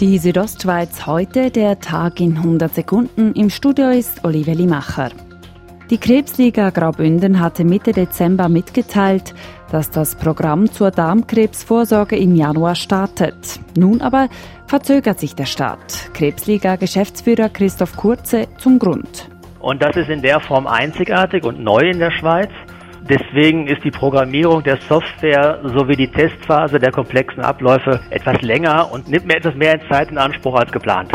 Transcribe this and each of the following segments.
Die Südostschweiz heute, der Tag in 100 Sekunden. Im Studio ist Olive Limacher. Die Krebsliga Graubünden hatte Mitte Dezember mitgeteilt, dass das Programm zur Darmkrebsvorsorge im Januar startet. Nun aber verzögert sich der Start. Krebsliga-Geschäftsführer Christoph Kurze zum Grund. Und das ist in der Form einzigartig und neu in der Schweiz. Deswegen ist die Programmierung der Software sowie die Testphase der komplexen Abläufe etwas länger und nimmt mir etwas mehr Zeit in Anspruch als geplant.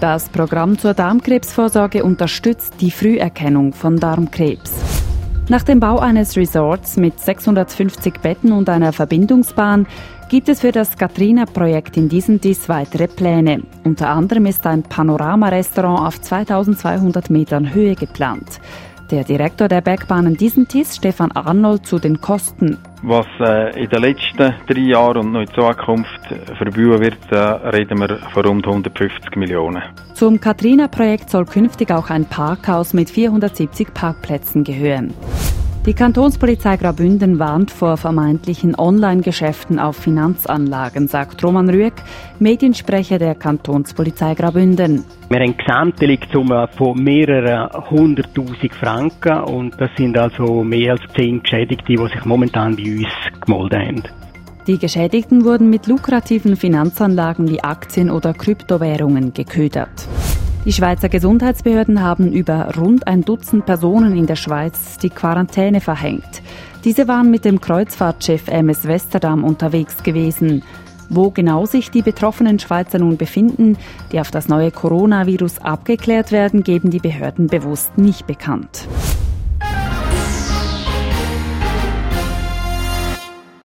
Das Programm zur Darmkrebsvorsorge unterstützt die Früherkennung von Darmkrebs. Nach dem Bau eines Resorts mit 650 Betten und einer Verbindungsbahn gibt es für das Katrina-Projekt in diesem Dies weitere Pläne. Unter anderem ist ein Panorama-Restaurant auf 2200 Metern Höhe geplant. Der Direktor der Bergbahnen Diesentis, Stefan Arnold, zu den Kosten. Was äh, in den letzten drei Jahren und noch in Zukunft verbauen wird, äh, reden wir von rund 150 Millionen. Zum Katrina-Projekt soll künftig auch ein Parkhaus mit 470 Parkplätzen gehören. Die Kantonspolizei Graubünden warnt vor vermeintlichen Online-Geschäften auf Finanzanlagen, sagt Roman Rüegg, Mediensprecher der Kantonspolizei Graubünden. Wir haben Gesamtdeliktssumme von mehreren hunderttausend Franken und das sind also mehr als zehn Geschädigte, die sich momentan bei uns gemeldet haben. Die Geschädigten wurden mit lukrativen Finanzanlagen wie Aktien oder Kryptowährungen geködert. Die Schweizer Gesundheitsbehörden haben über rund ein Dutzend Personen in der Schweiz die Quarantäne verhängt. Diese waren mit dem Kreuzfahrtschiff MS Westerdam unterwegs gewesen. Wo genau sich die betroffenen Schweizer nun befinden, die auf das neue Coronavirus abgeklärt werden, geben die Behörden bewusst nicht bekannt.